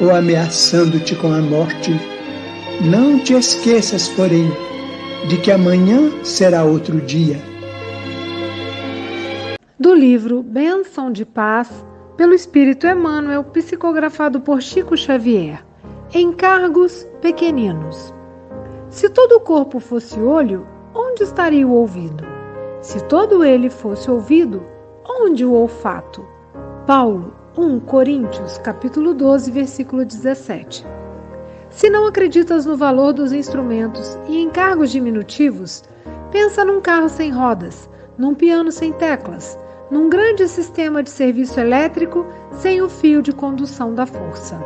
ou ameaçando-te com a morte. Não te esqueças, porém, de que amanhã será outro dia. Do livro Benção de Paz, pelo Espírito Emmanuel, psicografado por Chico Xavier. Encargos pequeninos. Se todo o corpo fosse olho, onde estaria o ouvido? Se todo ele fosse ouvido, onde o olfato? Paulo, 1 Coríntios, capítulo 12, versículo 17. Se não acreditas no valor dos instrumentos e em cargos diminutivos, pensa num carro sem rodas, num piano sem teclas, num grande sistema de serviço elétrico sem o fio de condução da força.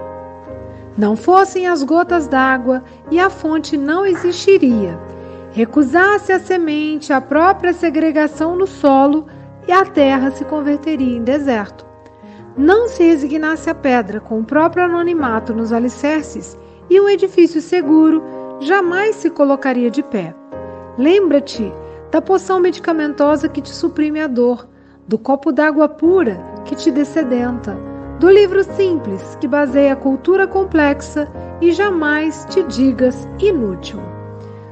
Não fossem as gotas d'água e a fonte não existiria. Recusasse a semente a própria segregação no solo e a terra se converteria em deserto não se resignasse à pedra com o próprio anonimato nos alicerces e um edifício seguro jamais se colocaria de pé. Lembra-te da poção medicamentosa que te suprime a dor, do copo d'água pura que te descedenta, do livro simples que baseia a cultura complexa e jamais te digas inútil.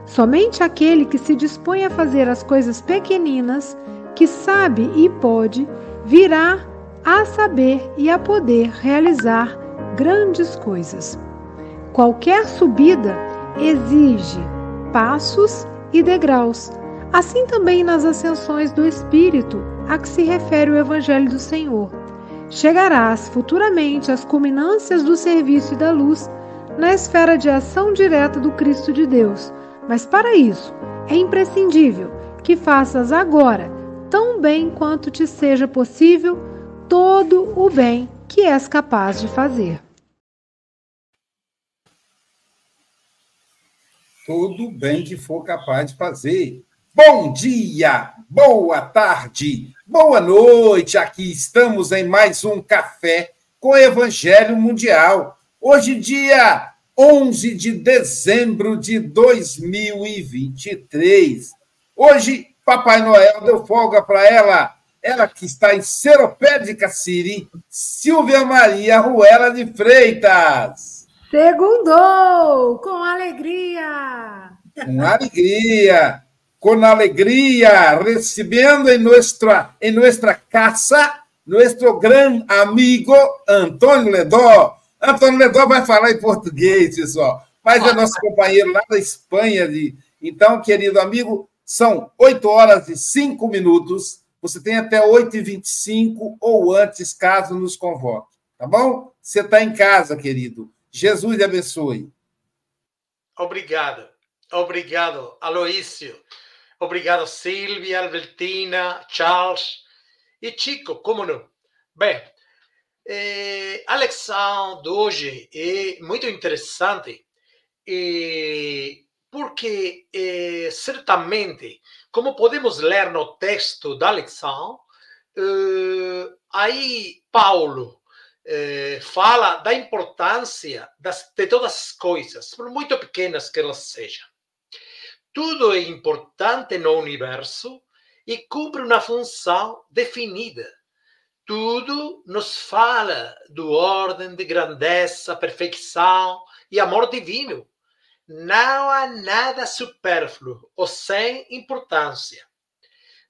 Somente aquele que se dispõe a fazer as coisas pequeninas, que sabe e pode, virá a saber e a poder realizar grandes coisas. Qualquer subida exige passos e degraus, assim também nas ascensões do Espírito a que se refere o Evangelho do Senhor. Chegarás futuramente às culminâncias do serviço e da luz na esfera de ação direta do Cristo de Deus, mas para isso é imprescindível que faças agora, tão bem quanto te seja possível, todo o bem que és capaz de fazer. Todo o bem que for capaz de fazer. Bom dia, boa tarde, boa noite. Aqui estamos em mais um café com o Evangelho Mundial. Hoje, dia 11 de dezembro de 2023. Hoje, Papai Noel deu folga para ela ela que está em Seropédica City, Silvia Maria Ruela de Freitas. Segundou, com alegria. Com alegria, com alegria, recebendo em nossa, em nossa casa nosso grande amigo Antônio Ledó. Antônio Ledó vai falar em português, pessoal, mas é nosso companheiro lá da Espanha. De... Então, querido amigo, são 8 horas e 5 minutos você tem até 8h25 ou antes, caso nos convoque. Tá bom? Você está em casa, querido. Jesus lhe abençoe. Obrigado. Obrigado, Aloísio. Obrigado, Silvia, Albertina, Charles e Chico, como não? Bem, eh, a lição de hoje é muito interessante eh, porque eh, certamente, como podemos ler no texto da lição, eh, aí Paulo eh, fala da importância das, de todas as coisas, por muito pequenas que elas sejam. Tudo é importante no universo e cumpre uma função definida. Tudo nos fala do ordem de grandeza, perfeição e amor divino. Não há nada supérfluo ou sem importância.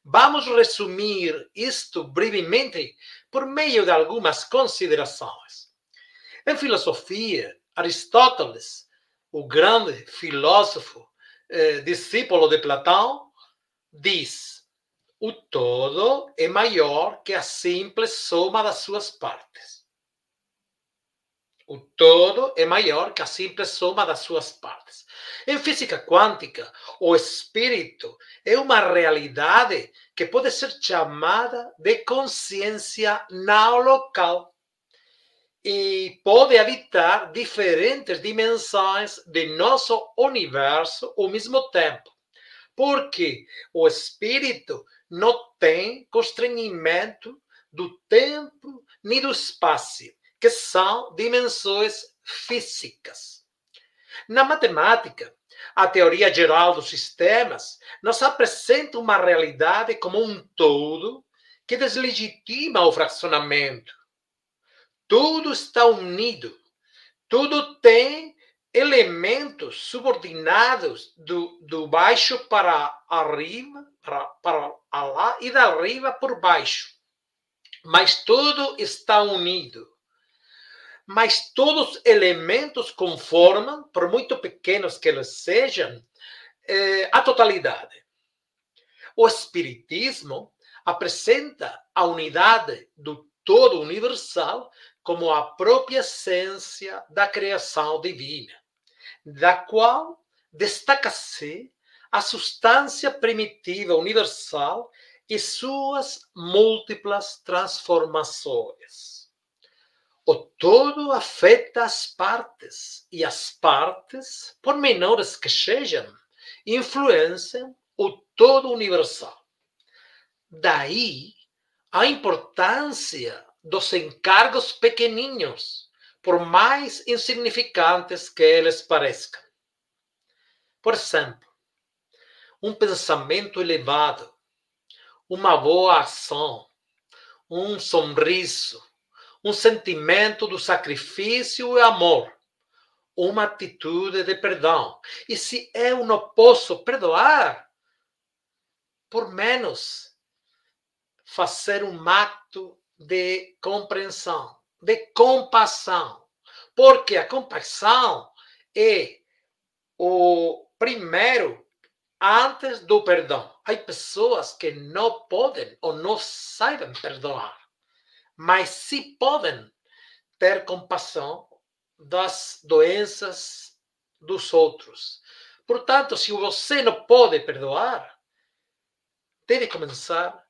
Vamos resumir isto brevemente por meio de algumas considerações. Em filosofia, Aristóteles, o grande filósofo, eh, discípulo de Platão, diz: o todo é maior que a simples soma das suas partes. O todo é maior que a simples soma das suas partes. Em física quântica, o espírito é uma realidade que pode ser chamada de consciência não local e pode habitar diferentes dimensões de nosso universo ao mesmo tempo, porque o espírito não tem constrangimento do tempo nem do espaço, que são dimensões físicas. Na matemática, a teoria geral dos sistemas nos apresenta uma realidade como um todo que deslegitima o fracionamento tudo está unido. Tudo tem elementos subordinados do, do baixo para arriba, para, para lá e da arriba por baixo. Mas tudo está unido. Mas todos os elementos conformam, por muito pequenos que eles sejam, eh, a totalidade. O Espiritismo apresenta a unidade do todo universal como a própria essência da criação divina, da qual destaca-se a substância primitiva universal e suas múltiplas transformações. O todo afeta as partes, e as partes, por menores que sejam, influenciam o todo universal. Daí a importância dos encargos pequeninos, por mais insignificantes que eles pareçam. Por exemplo, um pensamento elevado, uma boa ação, um sorriso, um sentimento do sacrifício e amor, uma atitude de perdão. E se eu não posso perdoar, por menos fazer um ato de compreensão, de compaixão. Porque a compaixão é o primeiro antes do perdão. Há pessoas que não podem ou não sabem perdoar, mas se podem ter compaixão das doenças dos outros. Portanto, se você não pode perdoar, deve começar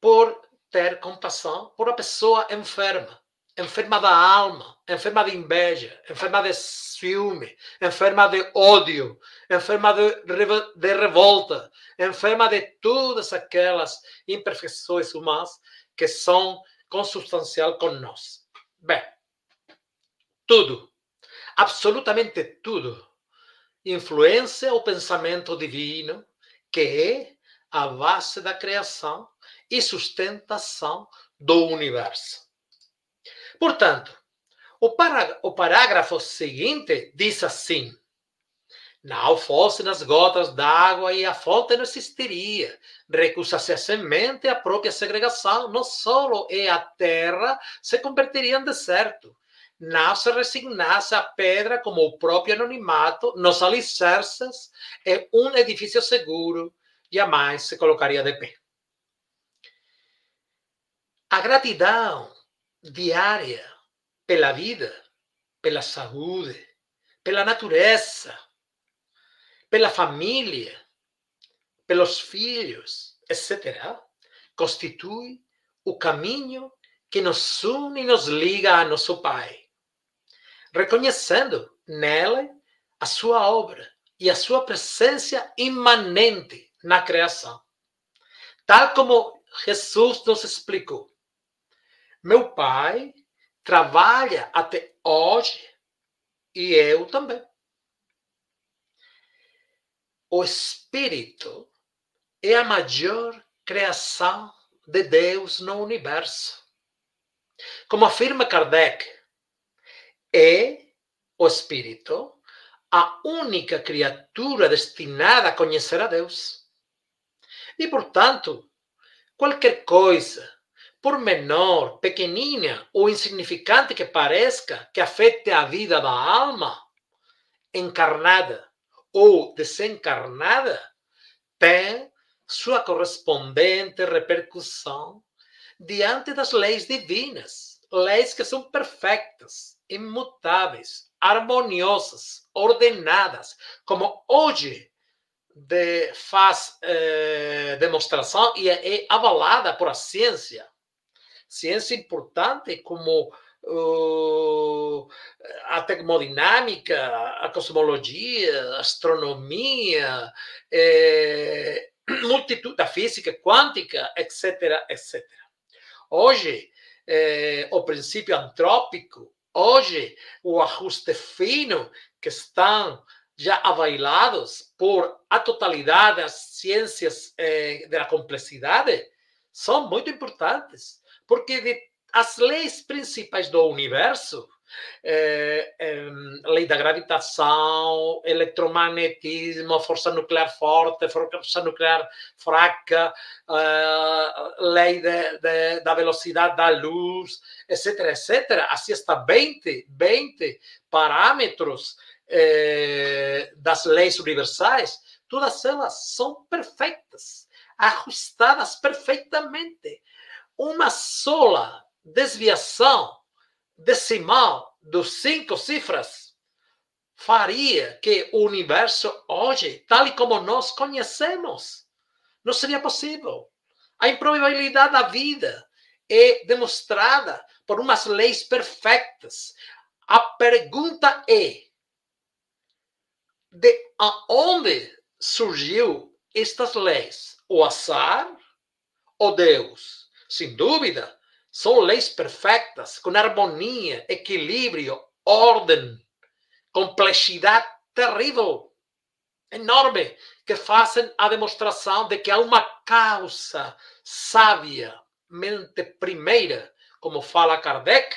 por ter compaixão por uma pessoa enferma, enferma da alma, enferma de inveja, enferma de ciúme, enferma de ódio, enferma de, de revolta, enferma de todas aquelas imperfeições humanas que são consubstancial com nós. Bem, tudo, absolutamente tudo, influencia o pensamento divino, que é a base da criação e sustentação do universo. Portanto, o, o parágrafo seguinte diz assim: não fossem as gotas d'água e a fonte não existiria. Recusa-se a semente a própria segregação. Não solo e a terra se converteriam em deserto. Não se resignasse a pedra como o próprio anonimato nos alicerces e um edifício seguro jamais se colocaria de pé. A gratidão diária pela vida, pela saúde, pela natureza, pela família, pelos filhos, etc., constitui o caminho que nos une e nos liga a nosso Pai, reconhecendo nele a sua obra e a sua presença imanente na criação. Tal como Jesus nos explicou. Meu Pai trabalha até hoje e eu também. O Espírito é a maior criação de Deus no universo. Como afirma Kardec, é o Espírito a única criatura destinada a conhecer a Deus. E, portanto, qualquer coisa, por menor, pequenina ou insignificante que pareça, que afete a vida da alma, encarnada ou desencarnada, tem sua correspondente repercussão diante das leis divinas, leis que são perfeitas, imutáveis, harmoniosas, ordenadas, como hoje de, faz eh, demonstração e é, é, avalada por a ciência. Ciência importante como uh, a termodinâmica, a cosmologia, a astronomia, eh, multitud, a física quântica, etc, etc. Hoje, eh, o princípio antrópico, hoje, o ajuste fino que estão já availados por a totalidade das ciências eh, da complexidade, são muito importantes, porque de, as leis principais do universo é, é, lei da gravitação, eletromagnetismo, força nuclear forte, força nuclear fraca, uh, lei de, de, da velocidade da luz, etc, etc. Assim está 20, 20 parâmetros eh, das leis universais, todas elas são perfeitas, ajustadas perfeitamente. Uma sola desviação decimal dos cinco cifras faria que o universo hoje, tal como nós conhecemos, não seria possível. A improbabilidade da vida é demonstrada por umas leis perfeitas. A pergunta é: de onde surgiu estas leis? O azar ou Deus? Sem dúvida, são leis perfeitas, com harmonia, equilíbrio, ordem, complexidade terrível, enorme, que fazem a demonstração de que há uma causa sábia, mente primeira, como fala Kardec,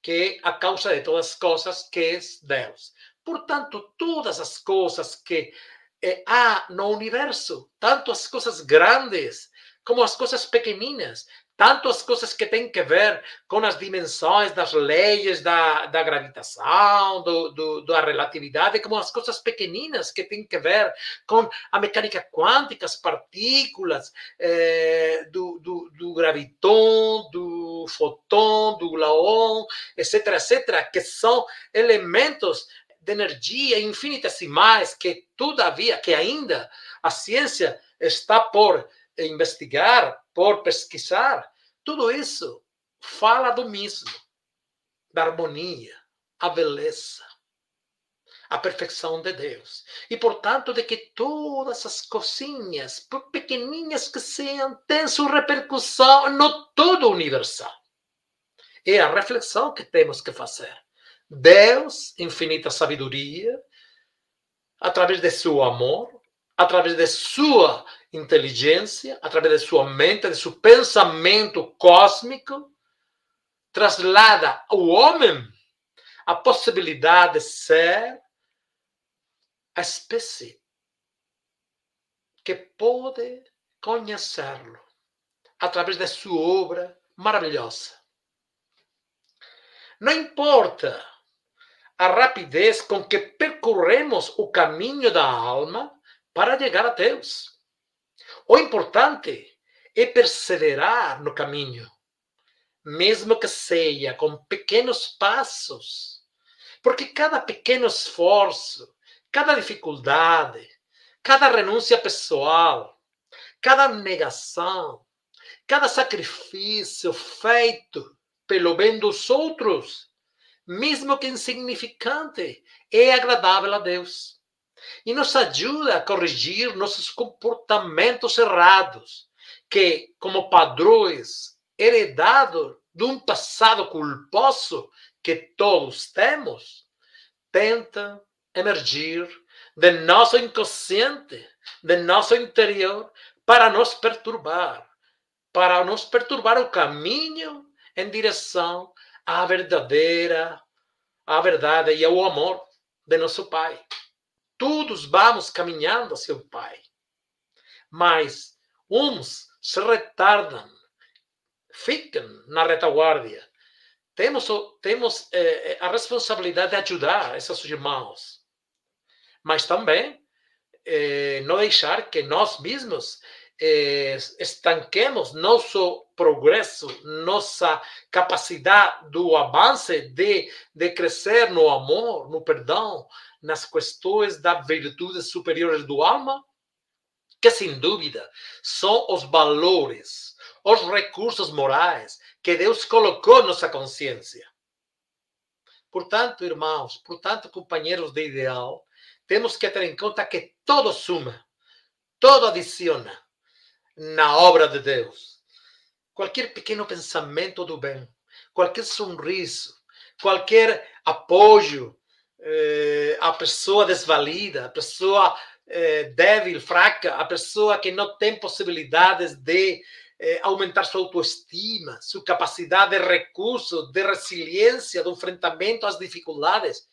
que é a causa de todas as coisas, que é Deus. Portanto, todas as coisas que eh, há no universo, tanto as coisas grandes como as coisas pequeninas, tanto as coisas que têm que ver com as dimensões das leis da, da gravitação, do, do, da relatividade, como as coisas pequeninas que têm que ver com a mecânica quântica, as partículas, eh, do, do, do graviton, do fotão, do gluon, etc., etc., que são elementos de energia infinitesimais que, todavia, que ainda a ciência está por investigar, por pesquisar, tudo isso fala do mesmo, da harmonia, a beleza, a perfeição de Deus. E, portanto, de que todas as coisinhas, por pequenininhas que sejam, têm sua repercussão no todo universal. É a reflexão que temos que fazer. Deus, infinita sabedoria, através de seu amor, através de sua inteligência, através de sua mente, de seu pensamento cósmico, traslada ao homem a possibilidade de ser a espécie que pode conhecê-lo através de sua obra maravilhosa. Não importa a rapidez com que percorremos o caminho da alma para chegar a Deus. O importante é perseverar no caminho, mesmo que seja com pequenos passos, porque cada pequeno esforço, cada dificuldade, cada renúncia pessoal, cada negação, cada sacrifício feito pelo bem dos outros, mesmo que insignificante, é agradável a Deus. E nos ajuda a corrigir nossos comportamentos errados, que, como padrões heredados de um passado culposo que todos temos, tentam emergir de nosso inconsciente, de nosso interior, para nos perturbar, para nos perturbar o caminho em direção à verdadeira, à verdade e ao amor de nosso Pai. Todos vamos caminhando hacia o Pai, mas uns se retardam, ficam na retaguarda. Temos, temos eh, a responsabilidade de ajudar esses irmãos, mas também eh, não deixar que nós mesmos eh, estanquemos nosso progresso, nossa capacidade do avanço de, de crescer no amor, no perdão, nas questões das virtudes superiores do alma, que sem dúvida são os valores, os recursos morais que Deus colocou nossa consciência. Portanto, irmãos, portanto, companheiros de ideal, temos que ter em conta que todo suma, todo adiciona na obra de Deus. Qualquer pequeno pensamento do bem, qualquer sorriso, qualquer apoio eh, à pessoa desvalida, à pessoa eh, débil, fraca, à pessoa que não tem possibilidades de eh, aumentar sua autoestima, sua capacidade de recurso, de resiliência, de enfrentamento às dificuldades,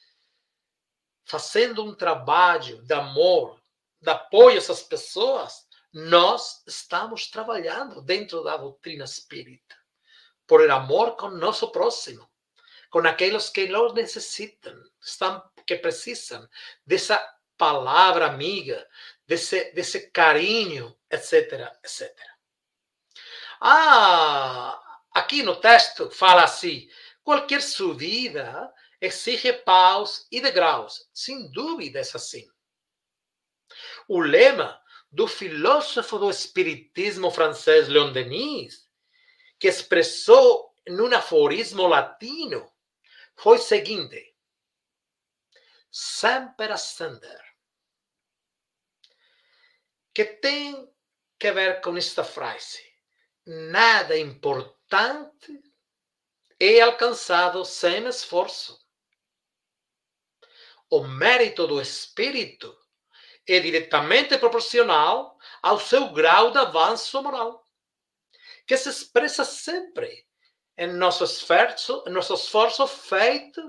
fazendo um trabalho de amor, de apoio a essas pessoas, nós estamos trabalhando dentro da doutrina espírita, por amor com nosso próximo, com aqueles que não necessitam, estão, que precisam dessa palavra amiga, desse, desse carinho, etc, etc. Ah, aqui no texto fala assim: qualquer subida exige paus e degraus. Sem dúvida é assim. O lema do filósofo do espiritismo francês Leon Denis, que expressou num aforismo latino, foi o seguinte: sempre ascender. Que tem que ver com esta frase. Nada importante é alcançado sem esforço. O mérito do espírito é diretamente proporcional ao seu grau de avanço moral, que se expressa sempre em nosso esforço, nosso esforço feito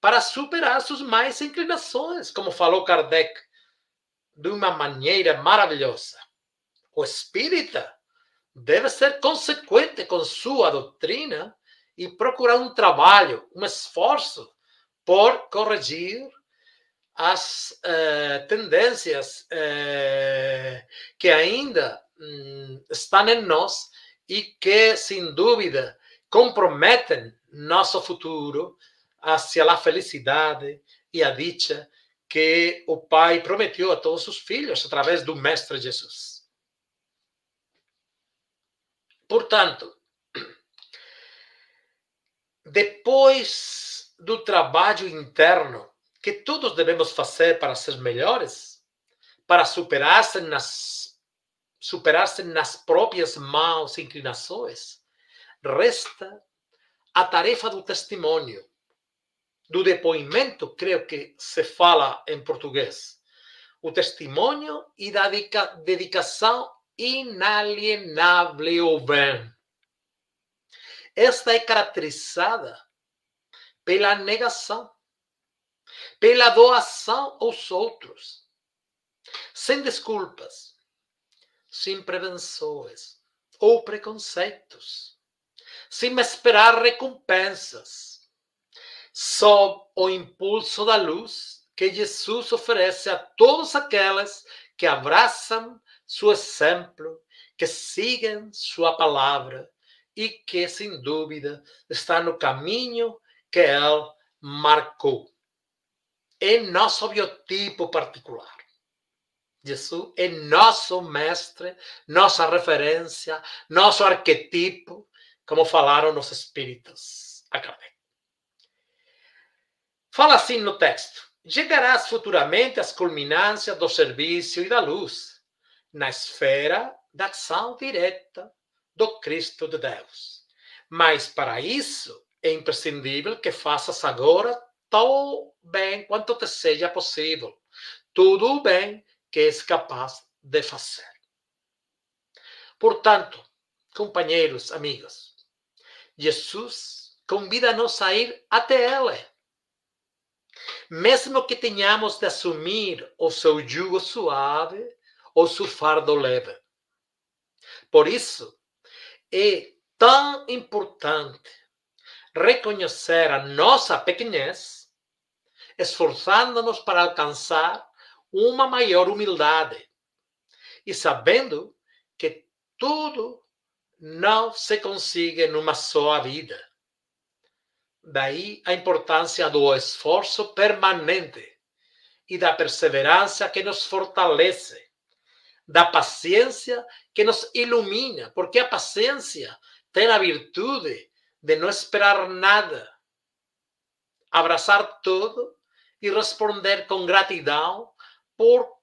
para superar suas mais inclinações, como falou Kardec, de uma maneira maravilhosa. O espírita deve ser consequente com sua doutrina e procurar um trabalho, um esforço por corrigir as uh, tendências uh, que ainda um, estão em nós e que, sem dúvida, comprometem nosso futuro hacia a felicidade e a dicha que o Pai prometeu a todos os filhos através do Mestre Jesus. Portanto, depois do trabalho interno que todos devemos fazer para ser melhores, para superar-se nas, superar nas próprias maus inclinações, resta a tarefa do testemunho, do depoimento, creio que se fala em português. O testemunho e da dedicação inalienável ao bem. Esta é caracterizada pela negação pela doação aos outros, sem desculpas, sem prevenções ou preconceitos, sem esperar recompensas, sob o impulso da luz que Jesus oferece a todos aqueles que abraçam seu exemplo, que sigam sua palavra e que, sem dúvida, está no caminho que ele marcou. É nosso biotipo particular. Jesus é nosso mestre, nossa referência, nosso arquetipo, como falaram os espíritos a Kardec. Fala assim no texto: chegarás futuramente às culminâncias do serviço e da luz, na esfera da ação direta do Cristo de Deus. Mas para isso é imprescindível que faças agora tão bem quanto te seja possível, tudo o bem que és capaz de fazer. Portanto, companheiros, amigos, Jesus convida-nos a ir até Ele. Mesmo que tenhamos de assumir o seu jugo suave ou seu fardo leve. Por isso, é tão importante reconhecer a nossa pequenez, esforçando-nos para alcançar uma maior humildade e sabendo que tudo não se consegue numa só vida. Daí a importância do esforço permanente e da perseverança que nos fortalece, da paciência que nos ilumina, porque a paciência tem a virtude de não esperar nada, abraçar tudo e responder com gratidão por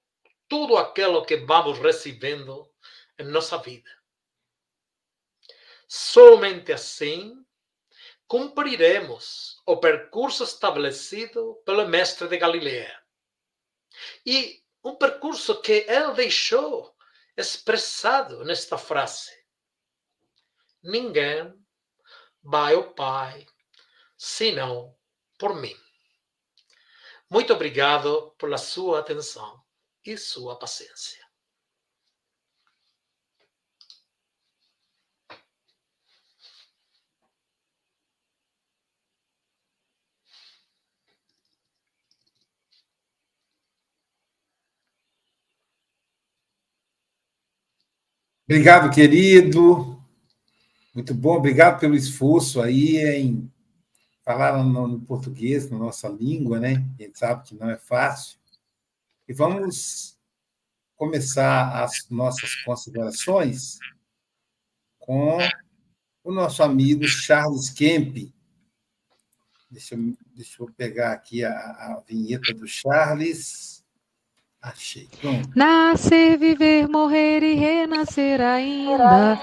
tudo aquilo que vamos recebendo em nossa vida. Somente assim cumpriremos o percurso estabelecido pelo Mestre de Galileia. E um percurso que ele deixou expressado nesta frase: Ninguém vai ao Pai senão por mim. Muito obrigado pela sua atenção e sua paciência. Obrigado, querido. Muito bom, obrigado pelo esforço aí em falar no, no, português, na nossa língua, né? A gente sabe que não é fácil. E vamos começar as nossas considerações com o nosso amigo Charles Kemp. Deixa eu, deixa eu pegar aqui a, a vinheta do Charles. Achei. Pronto. Nascer, viver, morrer e renascer ainda,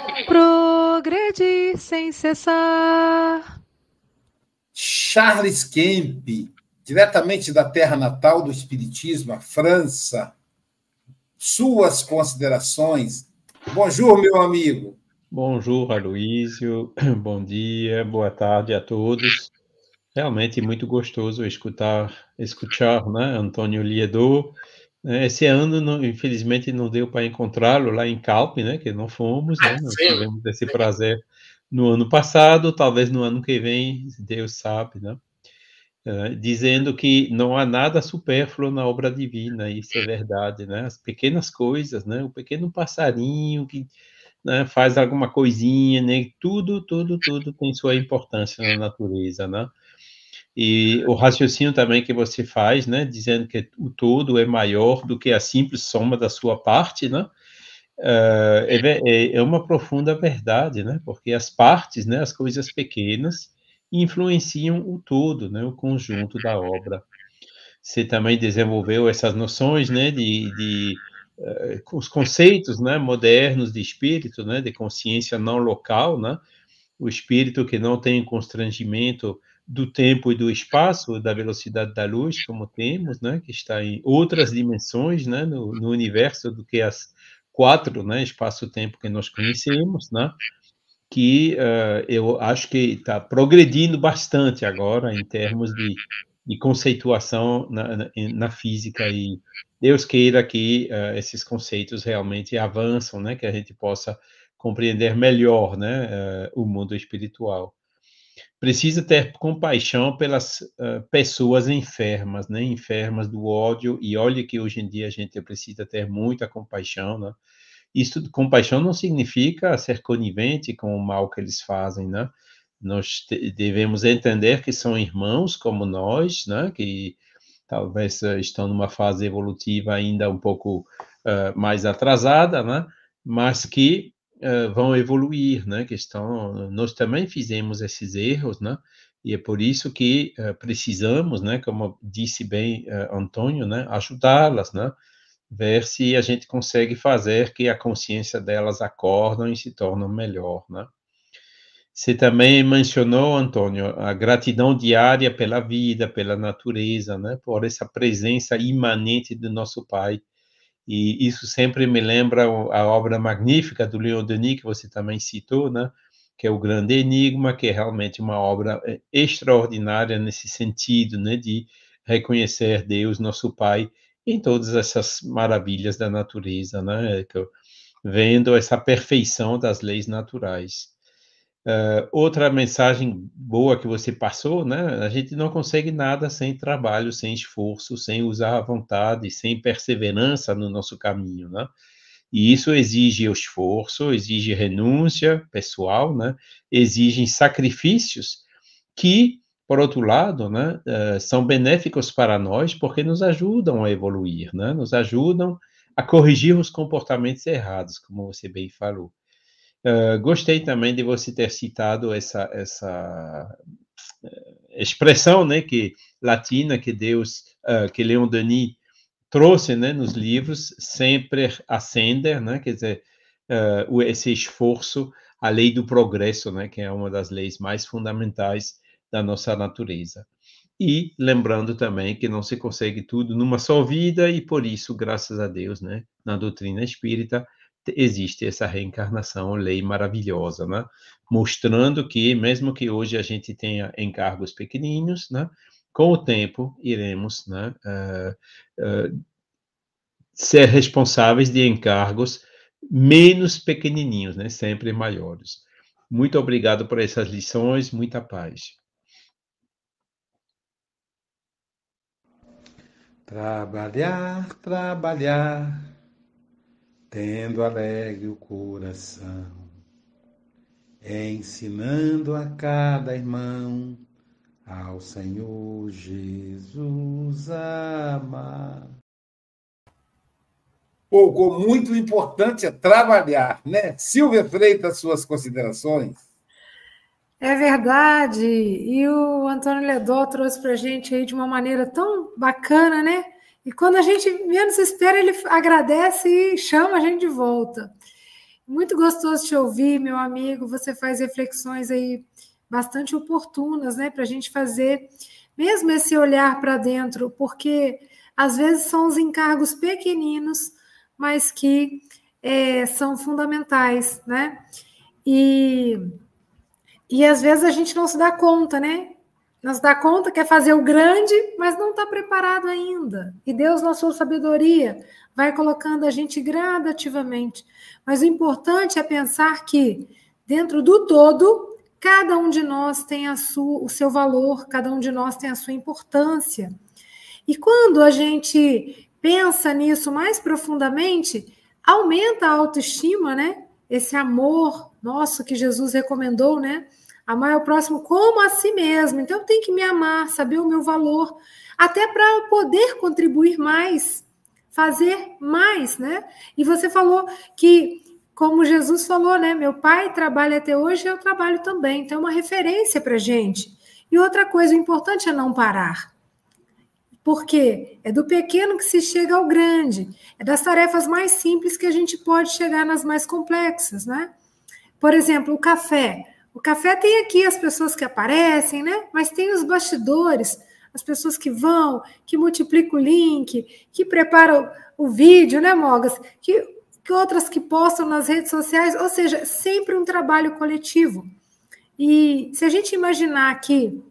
progredir sem cessar. Charles Kemp, diretamente da terra natal do Espiritismo, a França. Suas considerações. Bonjour, meu amigo. Bonjour, Aloísio. Bom dia, boa tarde a todos. Realmente muito gostoso escutar, escutar, né, Antônio Liedo. Esse ano, não, infelizmente, não deu para encontrá-lo lá em Calpe, né, que não fomos, né, não tivemos esse prazer no ano passado, talvez no ano que vem, Deus sabe, né? Uh, dizendo que não há nada supérfluo na obra divina, isso é verdade, né? As pequenas coisas, né? O pequeno passarinho que né, faz alguma coisinha, né? Tudo, tudo, tudo tem sua importância na natureza, né? E o raciocínio também que você faz, né? Dizendo que o todo é maior do que a simples soma da sua parte, né? uh, é, é, uma profunda verdade, né? Porque as partes, né, as coisas pequenas, influenciam o todo, né, o conjunto da obra. Você também desenvolveu essas noções, né, de, de uh, os conceitos, né, modernos de espírito, né, de consciência não local, né, o espírito que não tem constrangimento do tempo e do espaço, da velocidade da luz, como temos, né, que está em outras dimensões, né, no, no universo do que as quatro, né, espaço-tempo que nós conhecemos, né, que uh, eu acho que está progredindo bastante agora em termos de, de conceituação na, na, na, física e Deus queira que uh, esses conceitos realmente avançam, né, que a gente possa compreender melhor, né, uh, o mundo espiritual. Precisa ter compaixão pelas pessoas enfermas, né, enfermas do ódio e olha que hoje em dia a gente precisa ter muita compaixão, né, isso, compaixão não significa ser conivente com o mal que eles fazem, né? Nós devemos entender que são irmãos como nós, né? Que talvez estão numa fase evolutiva ainda um pouco uh, mais atrasada, né? mas que uh, vão evoluir, né? que estão, nós também fizemos esses erros, né? e é por isso que uh, precisamos, né? como disse bem Antônio, né? ajudá-las, né? ver se a gente consegue fazer que a consciência delas acordam e se tornam melhor, né? Você também mencionou, Antônio, a gratidão diária pela vida, pela natureza, né? Por essa presença imanente do nosso Pai. E isso sempre me lembra a obra magnífica do Leon Denis, que você também citou, né? Que é o Grande Enigma, que é realmente uma obra eh, extraordinária nesse sentido, né? De reconhecer Deus, nosso Pai, em todas essas maravilhas da natureza, né? Vendo essa perfeição das leis naturais. Uh, outra mensagem boa que você passou, né? A gente não consegue nada sem trabalho, sem esforço, sem usar a vontade, sem perseverança no nosso caminho, né? E isso exige esforço, exige renúncia pessoal, né? Exigem sacrifícios que, por outro lado, né, uh, são benéficos para nós porque nos ajudam a evoluir, né? Nos ajudam a corrigir os comportamentos errados, como você bem falou. Uh, gostei também de você ter citado essa, essa eh, expressão, né, que latina que Deus, uh, que Leon Denis trouxe, né, nos livros, sempre ascender, né, quer dizer, uh, esse esforço, a lei do progresso, né, que é uma das leis mais fundamentais da nossa natureza. E lembrando também que não se consegue tudo numa só vida e por isso, graças a Deus, né, na doutrina espírita, existe essa reencarnação, lei maravilhosa, né? Mostrando que, mesmo que hoje a gente tenha encargos pequeninos, né? Com o tempo, iremos né, uh, uh, ser responsáveis de encargos menos pequenininhos, né? Sempre maiores. Muito obrigado por essas lições, muita paz. Trabalhar, trabalhar tendo alegre o coração, ensinando a cada irmão ao Senhor Jesus amar. Pouco, muito importante é trabalhar, né? Silvia Freitas, suas considerações. É verdade. E o Antônio Ledó trouxe para a gente aí de uma maneira tão bacana, né? E quando a gente menos espera, ele agradece e chama a gente de volta. Muito gostoso te ouvir, meu amigo. Você faz reflexões aí bastante oportunas, né, para a gente fazer mesmo esse olhar para dentro, porque às vezes são os encargos pequeninos, mas que é, são fundamentais, né? E, e às vezes a gente não se dá conta, né? Nos dá conta, quer fazer o grande, mas não está preparado ainda. E Deus, na sua sabedoria, vai colocando a gente gradativamente. Mas o importante é pensar que, dentro do todo, cada um de nós tem a sua, o seu valor, cada um de nós tem a sua importância. E quando a gente pensa nisso mais profundamente, aumenta a autoestima, né? Esse amor nosso que Jesus recomendou, né? Amar o próximo como a si mesmo. Então, eu tenho que me amar, saber o meu valor, até para poder contribuir mais, fazer mais, né? E você falou que, como Jesus falou, né? Meu pai trabalha até hoje, eu trabalho também. Então, é uma referência para gente. E outra coisa, o importante é não parar. Porque é do pequeno que se chega ao grande. É das tarefas mais simples que a gente pode chegar nas mais complexas, né? Por exemplo, o café. O café tem aqui as pessoas que aparecem, né? Mas tem os bastidores, as pessoas que vão, que multiplicam o link, que preparam o vídeo, né, Mogas? Que, que outras que postam nas redes sociais, ou seja, sempre um trabalho coletivo. E se a gente imaginar aqui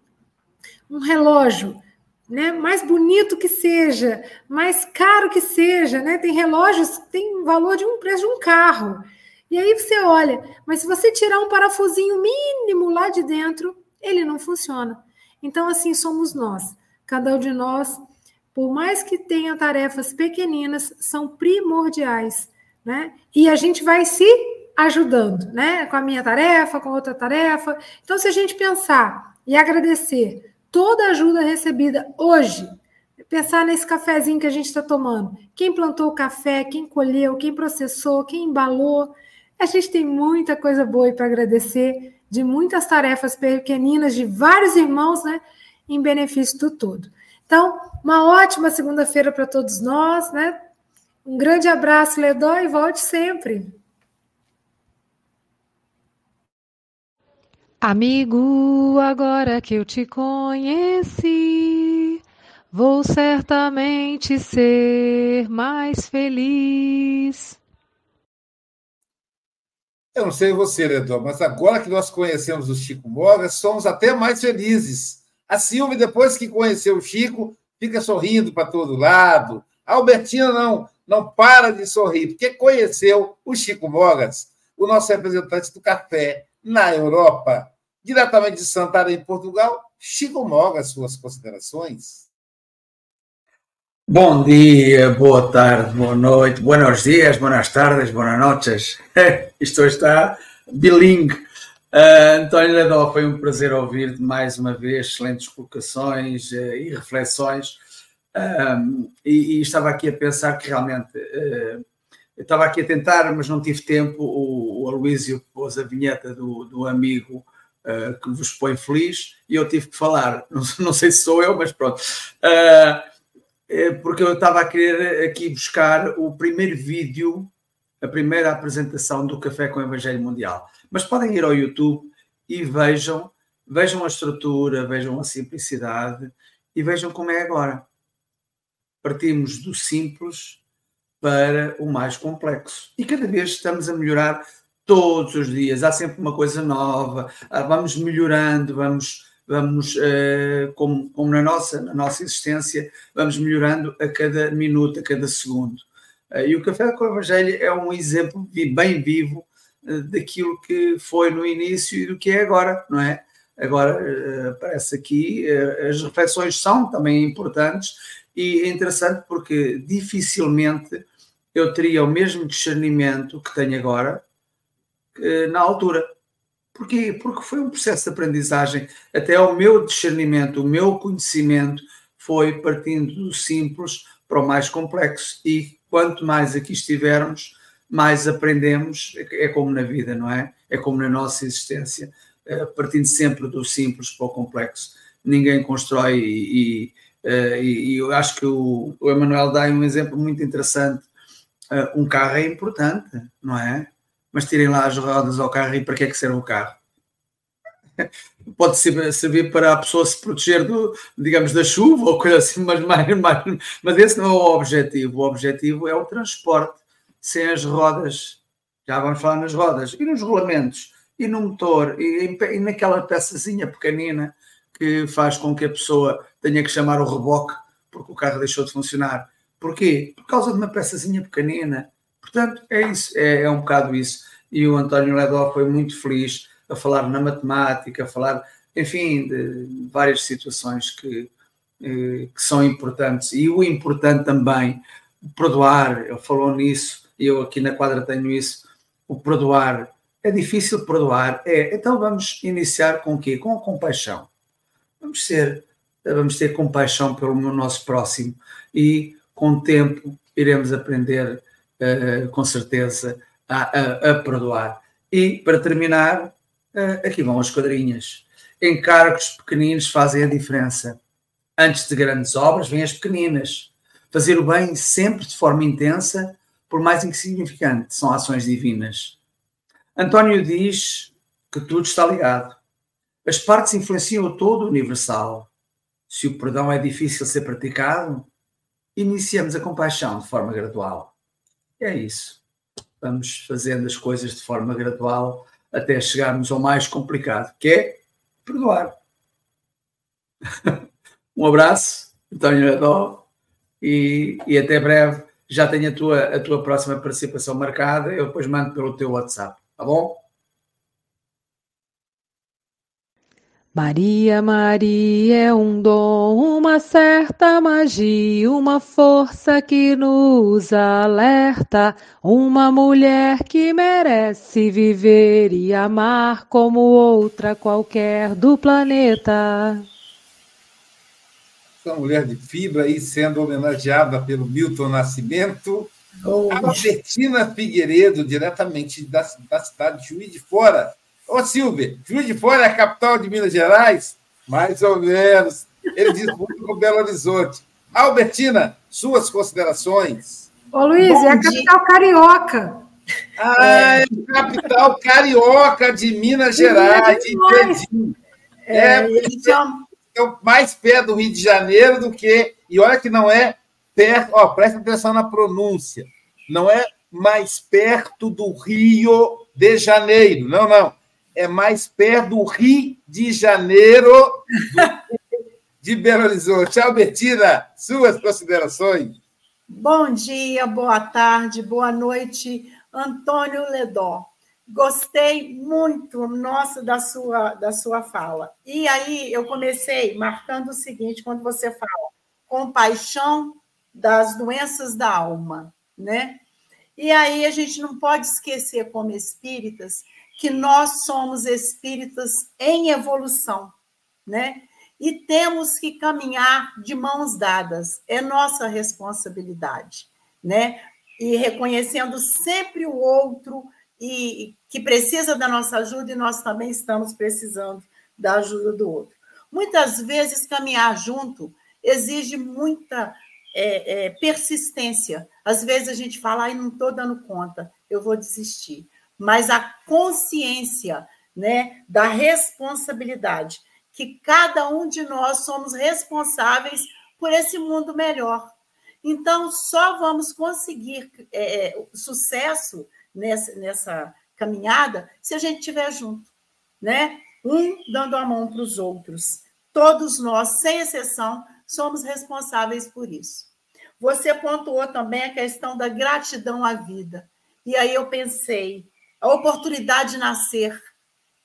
um relógio, né, mais bonito que seja, mais caro que seja, né? Tem relógios que têm valor de um preço de um carro. E aí você olha, mas se você tirar um parafusinho mínimo lá de dentro, ele não funciona. Então, assim somos nós. Cada um de nós, por mais que tenha tarefas pequeninas, são primordiais, né? E a gente vai se ajudando, né? Com a minha tarefa, com outra tarefa. Então, se a gente pensar e agradecer toda a ajuda recebida hoje, pensar nesse cafezinho que a gente está tomando. Quem plantou o café, quem colheu, quem processou, quem embalou. A gente tem muita coisa boa para agradecer, de muitas tarefas pequeninas de vários irmãos, né? Em benefício do todo. Então, uma ótima segunda-feira para todos nós, né? Um grande abraço, Ledó, e volte sempre. Amigo, agora que eu te conheci, vou certamente ser mais feliz. Eu não sei você, Ledó, mas agora que nós conhecemos o Chico Mogas, somos até mais felizes. A Silvia, depois que conheceu o Chico, fica sorrindo para todo lado. A Albertina não, não para de sorrir, porque conheceu o Chico Mogas, o nosso representante do café na Europa. Diretamente de Santarém, Portugal, Chico Mogas, suas considerações. Bom dia, boa tarde, boa noite, buenos dias, buenas tardes, buenas noches. Isto está bilingue. Uh, António Ledó, foi um prazer ouvir-te mais uma vez, excelentes colocações uh, e reflexões. Um, e, e, estava aqui a pensar que realmente estava aqui a tentar, mas não tive tempo. O, o Aloísio pôs a vinheta do, do amigo que vos põe feliz e eu tive que falar. Não, não sei se sou eu, mas pronto. Uh, porque eu estava a querer aqui buscar o primeiro vídeo, a primeira apresentação do Café com o Evangelho Mundial. Mas podem ir ao YouTube e vejam, vejam a estrutura, vejam a simplicidade e vejam como é agora. Partimos do simples para o mais complexo. E cada vez estamos a melhorar todos os dias. Há sempre uma coisa nova. Ah, vamos melhorando, vamos vamos, uh, como, como, na, nossa, na nossa existência, vamos melhorando a cada minuto, a cada segundo. Uh, e o Café com o Evangelho é um exemplo bem vivo uh, daquilo que foi no início e do que é agora, não é? Agora aparece aqui, as reflexões são também importantes e é interessante porque dificilmente eu teria o mesmo discernimento que tenho agora na altura Porquê? Porque foi um processo de aprendizagem. Até o meu discernimento, o meu conhecimento foi partindo do simples para o mais complexo. E quanto mais aqui estivermos, mais aprendemos. É como na vida, não é? É como na nossa existência. É, partindo sempre do simples para o complexo. Ninguém constrói e, e, e eu acho que o, o Emanuel dá um exemplo muito interessante. É, um carro é importante, não é? Mas tirem lá as rodas ao carro e para que é que serve o carro? Pode servir para a pessoa se proteger, do, digamos, da chuva ou coisa assim, mas, mais, mais, mas esse não é o objetivo. O objetivo é o transporte sem as rodas. Já vamos falar nas rodas e nos rolamentos e no motor e, e naquela peçazinha pequenina que faz com que a pessoa tenha que chamar o reboque porque o carro deixou de funcionar. Porquê? Por causa de uma peçazinha pequenina Portanto, é isso, é, é um bocado isso. E o António Ledó foi muito feliz a falar na matemática, a falar, enfim, de várias situações que, eh, que são importantes. E o importante também, perdoar, ele falou nisso, eu aqui na quadra tenho isso, o perdoar. É difícil perdoar, é. Então vamos iniciar com o quê? Com a compaixão. Vamos ser, vamos ter compaixão pelo nosso próximo e com o tempo iremos aprender com certeza, a, a, a, perdoar. E, para terminar, uh, aqui vão as quadrinhas. Encargos pequeninos fazem a diferença. Antes de grandes obras, vêm as pequeninas. Fazer o bem sempre de forma intensa, por mais insignificante, são ações divinas. António diz que tudo está ligado. As partes influenciam o todo universal. Se o perdão é difícil ser praticado, iniciamos a compaixão de forma gradual é isso. Vamos fazendo as coisas de forma gradual até chegarmos ao mais complicado, que é perdoar. um abraço, António Adó, e, e até breve. Já tenho a tua, a tua próxima participação marcada, eu depois mando pelo teu WhatsApp, tá bom? Maria, Maria é um dom, uma certa magia, uma força que nos alerta, uma mulher que merece viver e amar como outra qualquer do planeta. uma mulher de fibra aí sendo homenageada pelo Milton Nascimento. Oh. Albertina Figueiredo, diretamente da, da cidade de Juiz de Fora. Ô, Silvia, Juiz de Fora é a capital de Minas Gerais? Mais ou menos. Ele diz muito com Belo Horizonte. Albertina, suas considerações. Ô, Luiz, Bom é a dia. capital carioca. Ah, é a capital carioca de Minas Gerais. Entendi. É, é, é mais perto do Rio de Janeiro do que. E olha que não é perto. Ó, presta atenção na pronúncia. Não é mais perto do Rio de Janeiro. Não, não. É mais perto do Rio de Janeiro de Belo Horizonte. Tchau, Bertina. Suas considerações. Bom dia, boa tarde, boa noite, Antônio Ledó. Gostei muito, nossa, da sua, da sua fala. E aí eu comecei marcando o seguinte, quando você fala compaixão das doenças da alma, né? E aí a gente não pode esquecer, como espíritas, que nós somos espíritas em evolução, né? E temos que caminhar de mãos dadas, é nossa responsabilidade, né? E reconhecendo sempre o outro e que precisa da nossa ajuda e nós também estamos precisando da ajuda do outro. Muitas vezes caminhar junto exige muita é, é, persistência. Às vezes a gente fala, ai, não estou dando conta, eu vou desistir. Mas a consciência né, da responsabilidade, que cada um de nós somos responsáveis por esse mundo melhor. Então, só vamos conseguir é, é sucesso nessa, nessa caminhada se a gente estiver junto, né? Um dando a mão para os outros. Todos nós, sem exceção, somos responsáveis por isso. Você pontuou também a questão da gratidão à vida. E aí eu pensei, a oportunidade de nascer,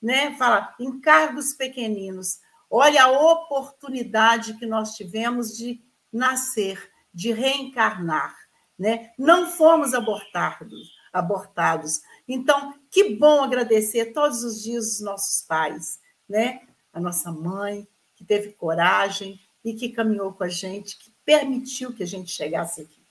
né? Fala, encargos pequeninos. Olha a oportunidade que nós tivemos de nascer, de reencarnar, né? Não fomos abortados, abortados. Então, que bom agradecer todos os dias os nossos pais, né? A nossa mãe, que teve coragem e que caminhou com a gente, que permitiu que a gente chegasse aqui.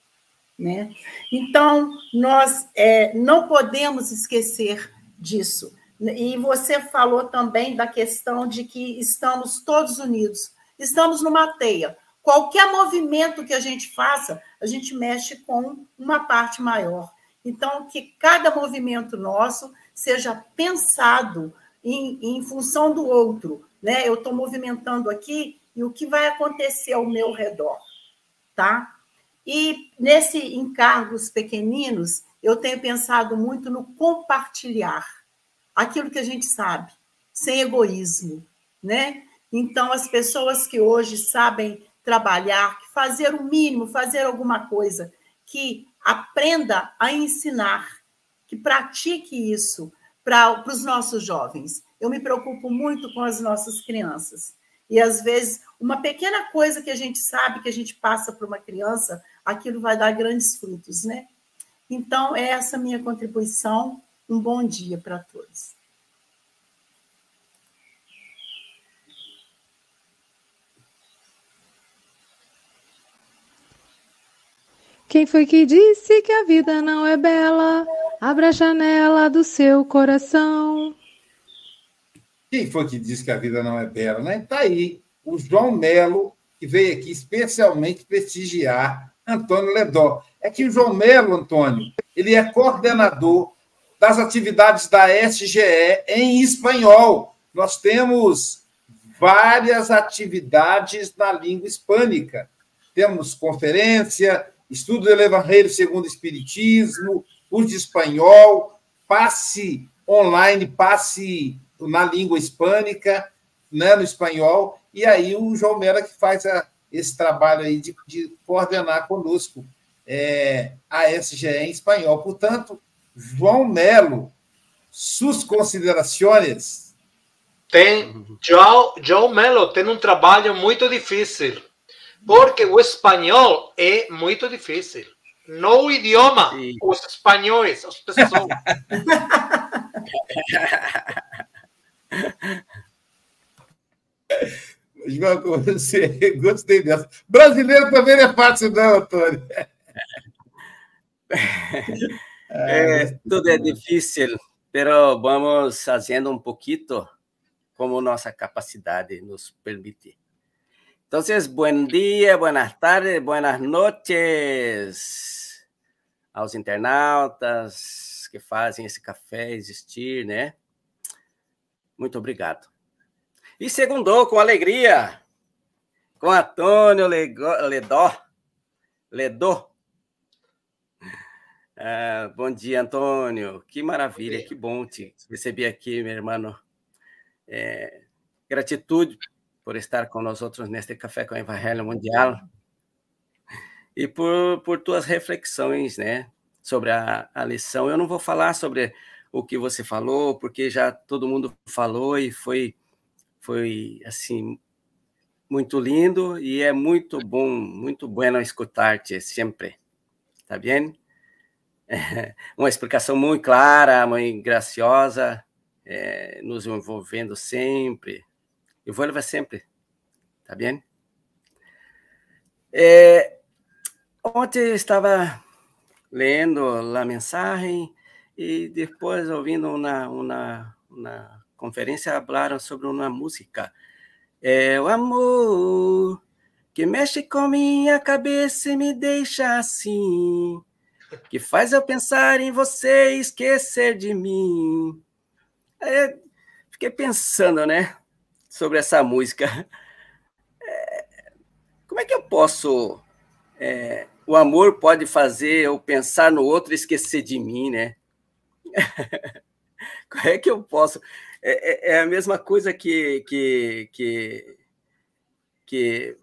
Né? Então, nós é, não podemos esquecer disso. E você falou também da questão de que estamos todos unidos, estamos numa teia. Qualquer movimento que a gente faça, a gente mexe com uma parte maior. Então, que cada movimento nosso seja pensado em, em função do outro. Né? Eu estou movimentando aqui e o que vai acontecer ao meu redor. Tá? E nesse encargos pequeninos, eu tenho pensado muito no compartilhar aquilo que a gente sabe, sem egoísmo, né? Então, as pessoas que hoje sabem trabalhar, fazer o mínimo, fazer alguma coisa que aprenda a ensinar, que pratique isso para os nossos jovens. Eu me preocupo muito com as nossas crianças. E às vezes, uma pequena coisa que a gente sabe que a gente passa para uma criança, aquilo vai dar grandes frutos, né? Então, é essa minha contribuição. Um bom dia para todos. Quem foi que disse que a vida não é bela? Abra a janela do seu coração. Quem foi que disse que a vida não é bela, né? Está aí o João Melo, que veio aqui especialmente prestigiar Antônio Ledó. É que o João Melo, Antônio, ele é coordenador das atividades da SGE em espanhol. Nós temos várias atividades na língua hispânica. Temos conferência, estudo do Evangelho segundo o Espiritismo, curso de espanhol, passe online, passe na língua hispânica, né, no espanhol, e aí o João Mera que faz a, esse trabalho aí de, de coordenar conosco é, a SGE em espanhol. Portanto, João Melo, suas considerações? Tem, João, João Melo tem um trabalho muito difícil porque o espanhol é muito difícil. Não o idioma, Sim. os espanhóis, as pessoas. igual com você. Gostei dessa. Brasileiro também não é fácil, não, Antônio. É, tudo é difícil, pero vamos fazendo um pouquito como nossa capacidade nos permite. Então, bom dia, boas tardes, boas noites aos internautas que fazem esse café existir, né? Muito obrigado. E segundou com alegria, com Antônio Ledó. Ledó. Ah, bom dia, Antônio. Que maravilha, que bom te receber aqui, meu irmão. É, gratitude por estar com nós outros neste Café com o Evangelho Mundial e por, por tuas reflexões, né, sobre a, a lição. Eu não vou falar sobre o que você falou, porque já todo mundo falou e foi, foi assim, muito lindo e é muito bom, muito bueno escutar-te sempre, tá bem? Uma explicação muito clara, muito graciosa, é, nos envolvendo sempre, eu vou levar sempre, tá bem? É, ontem estava lendo a mensagem e depois ouvindo uma, uma, uma conferência falaram sobre uma música. É o amor que mexe com minha cabeça e me deixa assim, que faz eu pensar em você e esquecer de mim. É, fiquei pensando, né? sobre essa música. É, como é que eu posso. É, o amor pode fazer eu pensar no outro e esquecer de mim, né? como é que eu posso. É, é, é, a mesma coisa que, que, que, que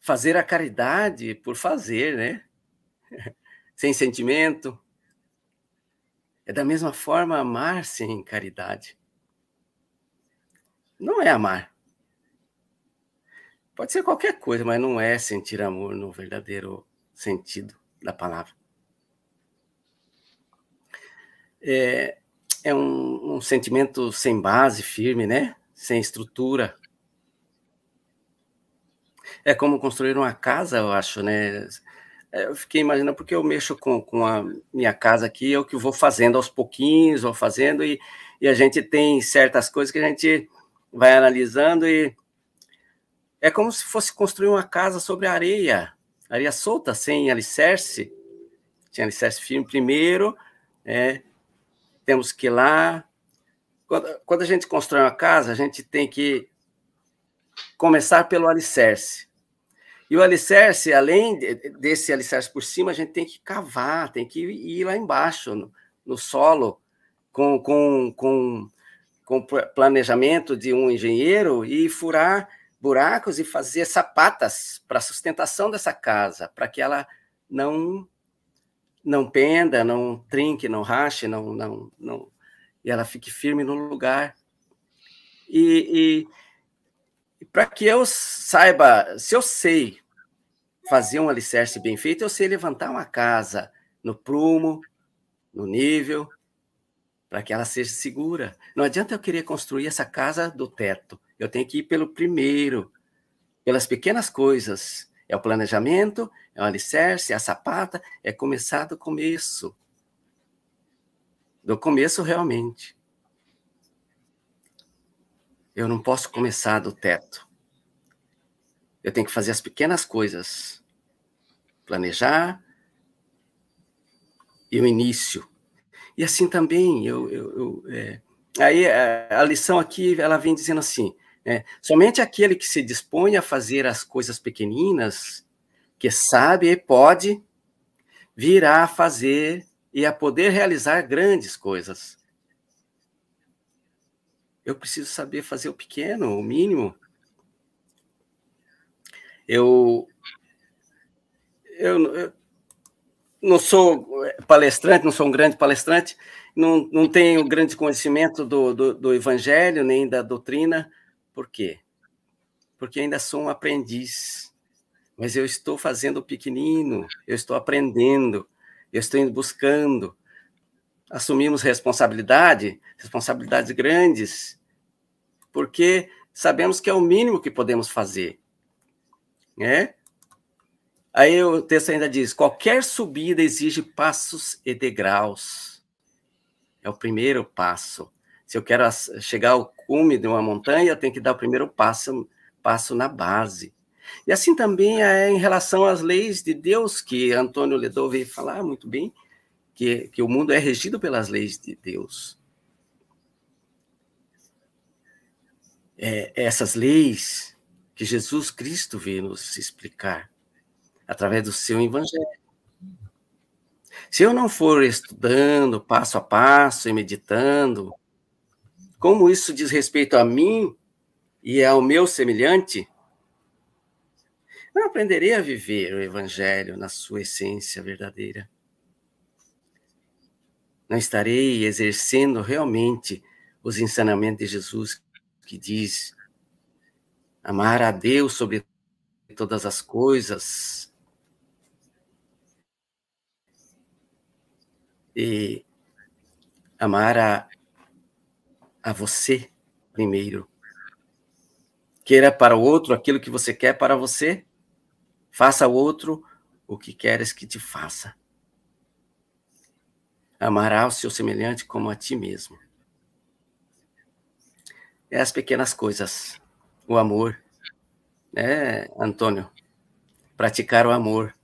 fazer a caridade por fazer, né? sem sentimento. É da mesma forma amar sem caridade não é amar. Pode ser qualquer coisa, mas não é sentir amor no verdadeiro sentido da palavra. É, é um, um sentimento sem base firme, né? Sem estrutura. É como construir uma casa, eu acho, né? É, eu fiquei imaginando, porque eu mexo com, com a minha casa aqui, eu que vou fazendo aos pouquinhos, vou fazendo, e, e a gente tem certas coisas que a gente vai analisando e é como se fosse construir uma casa sobre areia, areia solta, sem alicerce. Tinha alicerce firme primeiro, é, temos que ir lá. Quando, quando a gente constrói uma casa, a gente tem que começar pelo alicerce. E o alicerce, além desse alicerce por cima, a gente tem que cavar, tem que ir lá embaixo, no, no solo, com, com, com com planejamento de um engenheiro e furar buracos e fazer sapatas para a sustentação dessa casa, para que ela não não penda, não trinque, não rache, não não não e ela fique firme no lugar. E, e, para que eu saiba, se eu sei fazer um alicerce bem feito, eu sei levantar uma casa no prumo, no nível, para que ela seja segura. Não adianta eu querer construir essa casa do teto. Eu tenho que ir pelo primeiro, pelas pequenas coisas. É o planejamento, é o alicerce, é a sapata, é começar do começo. Do começo, realmente. Eu não posso começar do teto. Eu tenho que fazer as pequenas coisas. Planejar e o início e assim também, eu, eu, eu é... aí a, a, lição aqui, ela vem dizendo assim, é, somente aquele que se dispõe a fazer as coisas pequeninas, que sabe e pode, virá a fazer e a poder realizar grandes coisas. Eu preciso saber fazer o pequeno, o mínimo. Eu, eu, eu não sou palestrante, não sou um grande palestrante, não, não tenho grande conhecimento do, do, do, evangelho nem da doutrina. Por quê? Porque ainda sou um aprendiz. Mas eu estou fazendo pequenino, eu estou aprendendo, eu estou indo buscando. Assumimos responsabilidade, responsabilidades grandes, porque sabemos que é o mínimo que podemos fazer. Né? Aí o texto ainda diz: qualquer subida exige passos e degraus. É o primeiro passo. Se eu quero chegar ao cume de uma montanha, eu tenho que dar o primeiro passo, passo na base. E assim também é em relação às leis de Deus, que Antônio Ledou veio falar muito bem, que, que o mundo é regido pelas leis de Deus. É, essas leis que Jesus Cristo veio nos explicar através do seu evangelho. Se eu não for estudando passo a passo e meditando, como isso diz respeito a mim e ao meu semelhante, não aprenderei a viver o evangelho na sua essência verdadeira. Não estarei exercendo realmente os ensinamentos de Jesus que diz amar a Deus sobre todas as coisas e amar a, a você primeiro. Queira para o outro aquilo que você quer para você, faça ao outro o que queres que te faça. Amará o seu semelhante como a ti mesmo. É as pequenas coisas, o amor, né, Antônio? Praticar o amor.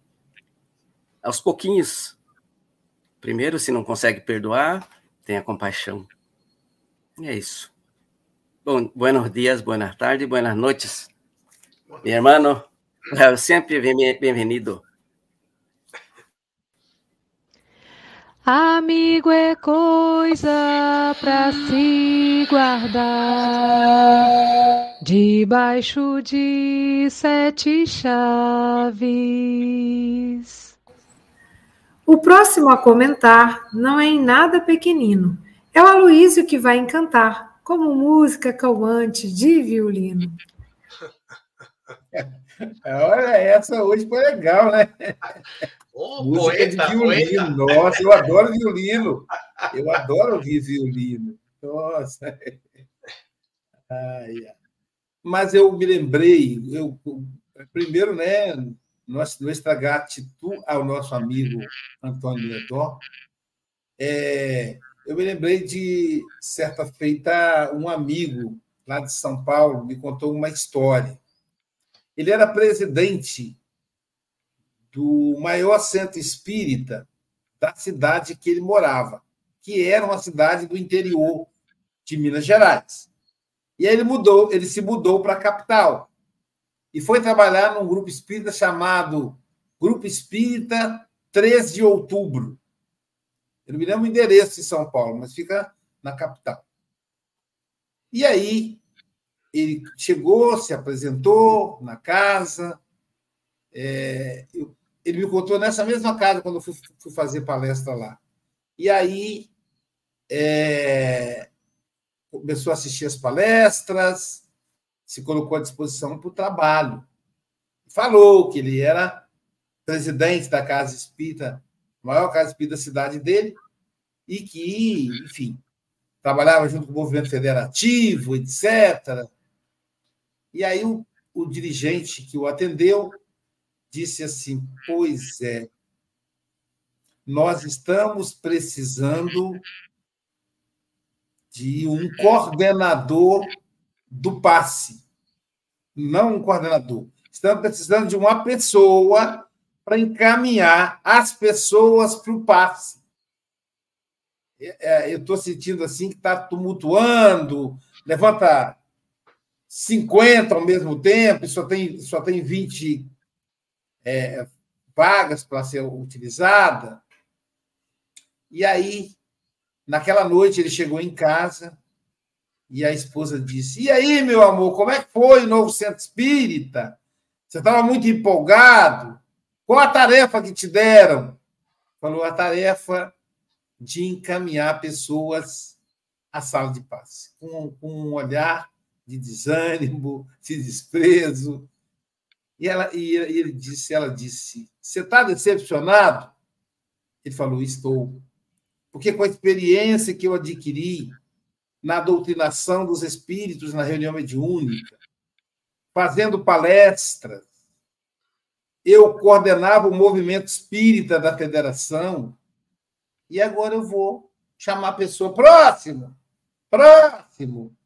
Aos pouquinhos, Primeiro, se não consegue perdoar, tenha compaixão. É isso. Bom, buenos dias, buenas tardes, buenas noches. Mi hermano, sempre bem-vindo. Amigo é coisa para se guardar debaixo de sete chaves. O próximo a comentar não é em nada pequenino. É o Aloísio que vai encantar, como música calmante de violino. Olha, essa hoje foi legal, né? Oh, música poeta, de violino. poeta. Nossa, eu adoro violino. Eu adoro ouvir violino. Nossa. Ai. Mas eu me lembrei, eu, primeiro, né, nossa, nossa gratidão ao nosso amigo Antônio Ledó. É, eu me lembrei de, certa feita, um amigo lá de São Paulo me contou uma história. Ele era presidente do maior centro espírita da cidade que ele morava, que era uma cidade do interior de Minas Gerais. E aí ele mudou, ele se mudou para a capital e foi trabalhar num grupo espírita chamado Grupo Espírita 13 de Outubro. Eu não me lembro o endereço em São Paulo, mas fica na capital. E aí, ele chegou, se apresentou na casa. É, eu, ele me contou nessa mesma casa quando eu fui, fui fazer palestra lá. E aí, é, começou a assistir as palestras, se colocou à disposição para o trabalho. Falou que ele era presidente da Casa Espírita, maior Casa Espírita da cidade dele, e que, enfim, trabalhava junto com o movimento federativo, etc. E aí o, o dirigente que o atendeu disse assim: Pois é, nós estamos precisando de um coordenador do passe, não um coordenador. Estamos precisando de uma pessoa para encaminhar as pessoas para o passe. É, eu estou sentindo assim que está tumultuando, levanta 50 ao mesmo tempo, só tem, só tem 20 é, vagas para ser utilizada. E aí, naquela noite, ele chegou em casa, e a esposa disse: E aí, meu amor, como é que foi o novo centro espírita? Você estava muito empolgado? Qual a tarefa que te deram? Falou: a tarefa de encaminhar pessoas à sala de paz, com, com um olhar de desânimo, de desprezo. E, ela, e ele disse, ela disse: Você está decepcionado? Ele falou: Estou. Porque com a experiência que eu adquiri, na doutrinação dos espíritos na reunião mediúnica, fazendo palestras. Eu coordenava o movimento espírita da federação. E agora eu vou chamar a pessoa próximo, próximo.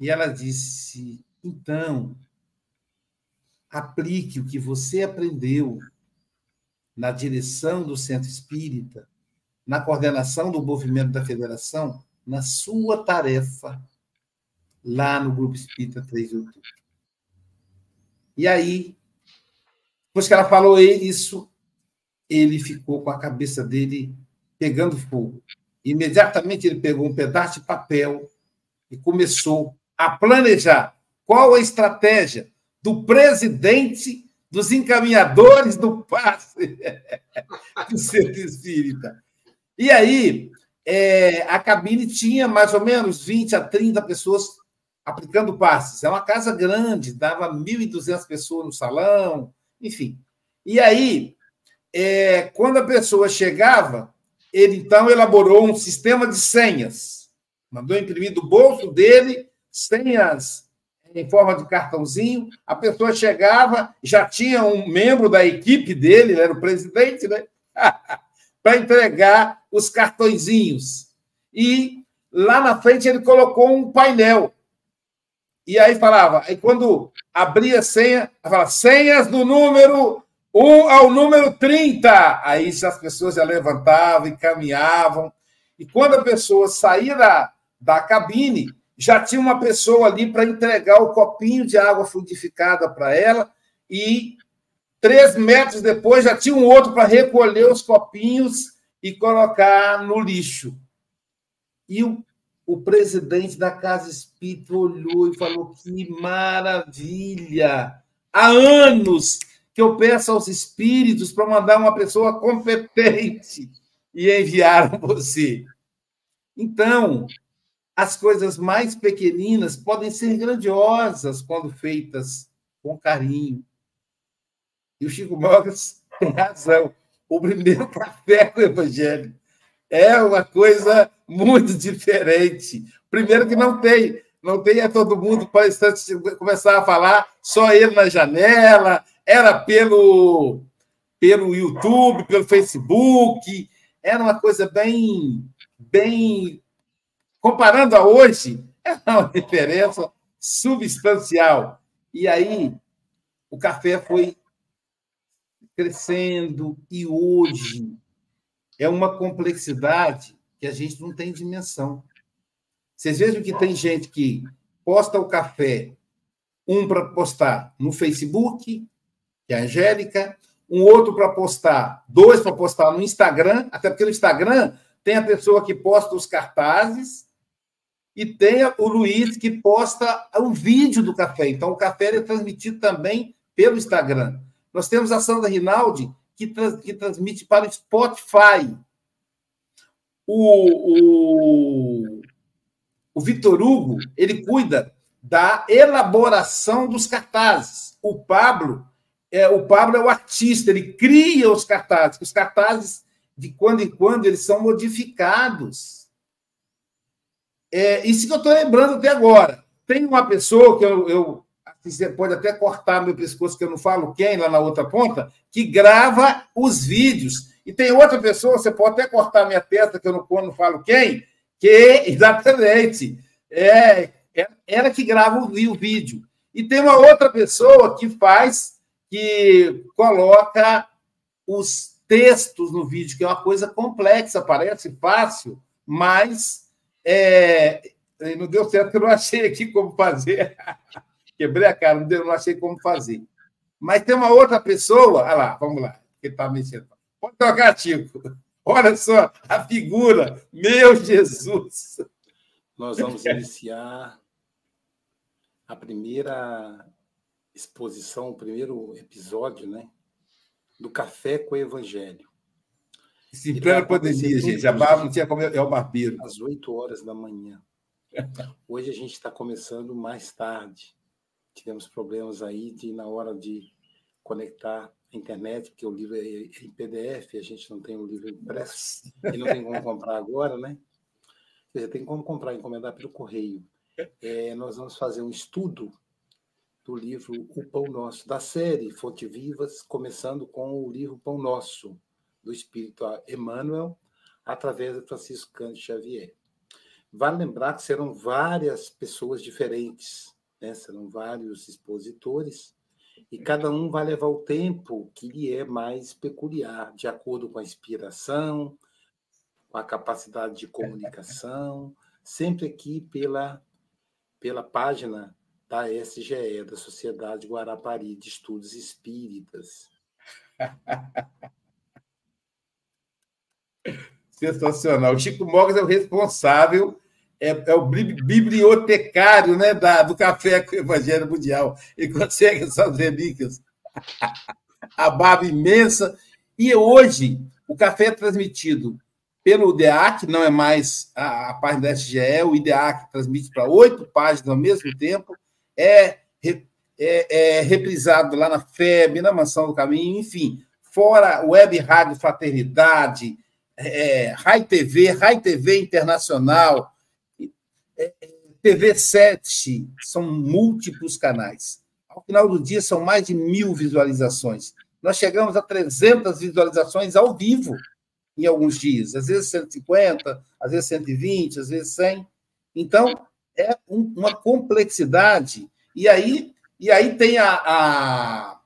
E ela disse: então, aplique o que você aprendeu na direção do centro espírita, na coordenação do movimento da federação, na sua tarefa lá no Grupo Espírita 3 de Outubro. E aí, depois que ela falou isso, ele ficou com a cabeça dele pegando fogo. Imediatamente ele pegou um pedaço de papel e começou a planejar qual a estratégia do presidente dos encaminhadores do passe do centro espírita. E aí, é, a cabine tinha mais ou menos 20 a 30 pessoas aplicando passes. É uma casa grande, dava 1.200 pessoas no salão, enfim. E aí, é, quando a pessoa chegava, ele então elaborou um sistema de senhas. Mandou imprimir do bolso dele senhas em forma de cartãozinho. A pessoa chegava, já tinha um membro da equipe dele, ele era o presidente, né? para entregar os cartõezinhos. E lá na frente ele colocou um painel e aí falava, aí quando abria a senha, falava senhas do número 1 ao número 30. Aí as pessoas já levantavam e caminhavam. E quando a pessoa saía da, da cabine, já tinha uma pessoa ali para entregar o copinho de água fluidificada para ela. E três metros depois já tinha um outro para recolher os copinhos e colocar no lixo. E o o presidente da Casa Espírita olhou e falou: que maravilha! Há anos que eu peço aos espíritos para mandar uma pessoa competente e enviaram você. Então, as coisas mais pequeninas podem ser grandiosas quando feitas com carinho. E o Chico Mogas tem razão. O primeiro café com o Evangelho é uma coisa muito diferente. Primeiro que não tem, não tem é todo mundo para começar a falar, só ele na janela, era pelo pelo YouTube, pelo Facebook, era uma coisa bem bem comparando a hoje, é uma diferença substancial. E aí o café foi crescendo e hoje é uma complexidade que a gente não tem dimensão. Vocês vejam que tem gente que posta o café, um para postar no Facebook, que é a Angélica, um outro para postar, dois para postar no Instagram, até porque no Instagram tem a pessoa que posta os cartazes e tem o Luiz que posta o vídeo do café. Então, o café é transmitido também pelo Instagram. Nós temos a Sandra Rinaldi, que, trans, que transmite para o Spotify. O, o, o Vitor Hugo, ele cuida da elaboração dos cartazes. O Pablo é o Pablo é o artista, ele cria os cartazes. Os cartazes, de quando em quando, eles são modificados. É, isso que eu estou lembrando até agora. Tem uma pessoa que eu, eu você pode até cortar meu pescoço, que eu não falo quem, lá na outra ponta, que grava os vídeos. E tem outra pessoa, você pode até cortar minha testa, que eu não, não falo quem, que, exatamente, é, é ela que grava o, o vídeo. E tem uma outra pessoa que faz, que coloca os textos no vídeo, que é uma coisa complexa, parece fácil, mas é, não deu certo, eu não achei aqui como fazer. Quebrei a cara, não, deu, não achei como fazer. Mas tem uma outra pessoa, olha lá, vamos lá, que está mexendo. Pode tocar, Tico. Olha só a figura, meu Jesus. Nós vamos iniciar a primeira exposição, o primeiro episódio, né? Do Café com o Evangelho. Isso em plena pandemia, gente. A barba não tinha como é o barbeiro. Às 8 horas da manhã. Hoje a gente está começando mais tarde tivemos problemas aí de na hora de conectar internet, porque o livro é em PDF, a gente não tem o livro impresso e não tem como comprar agora, né? Você tem como comprar, encomendar pelo correio. É, nós vamos fazer um estudo do livro O Pão Nosso, da série Fonte Vivas, começando com o livro Pão Nosso, do Espírito Emmanuel, através de Francisco Cândido Xavier. Vale lembrar que serão várias pessoas diferentes, né? serão vários expositores, e cada um vai levar o tempo que lhe é mais peculiar, de acordo com a inspiração, com a capacidade de comunicação, sempre aqui pela, pela página da SGE, da Sociedade Guarapari de Estudos Espíritas. Sensacional. O Chico Mogas é o responsável, é, é, o bibliotecário né, da, do Café com o Evangelho Mundial. Ele consegue essas relíquias. A barba imensa. E hoje, o café é transmitido pelo IDEAC, não é mais a, a página da SGE, o IDEAC transmite para oito páginas ao mesmo tempo, é, é, é reprisado lá na FEB, na Mansão do Caminho, enfim, fora Web Rádio Fraternidade, é, Rai TV, Rai TV Internacional, TV 7, são múltiplos canais. Ao final do dia, são mais de mil visualizações. Nós chegamos a 300 visualizações ao vivo em alguns dias, às vezes 150, às vezes 120, às vezes 100. Então, é um, uma complexidade. E aí, e aí tem a, a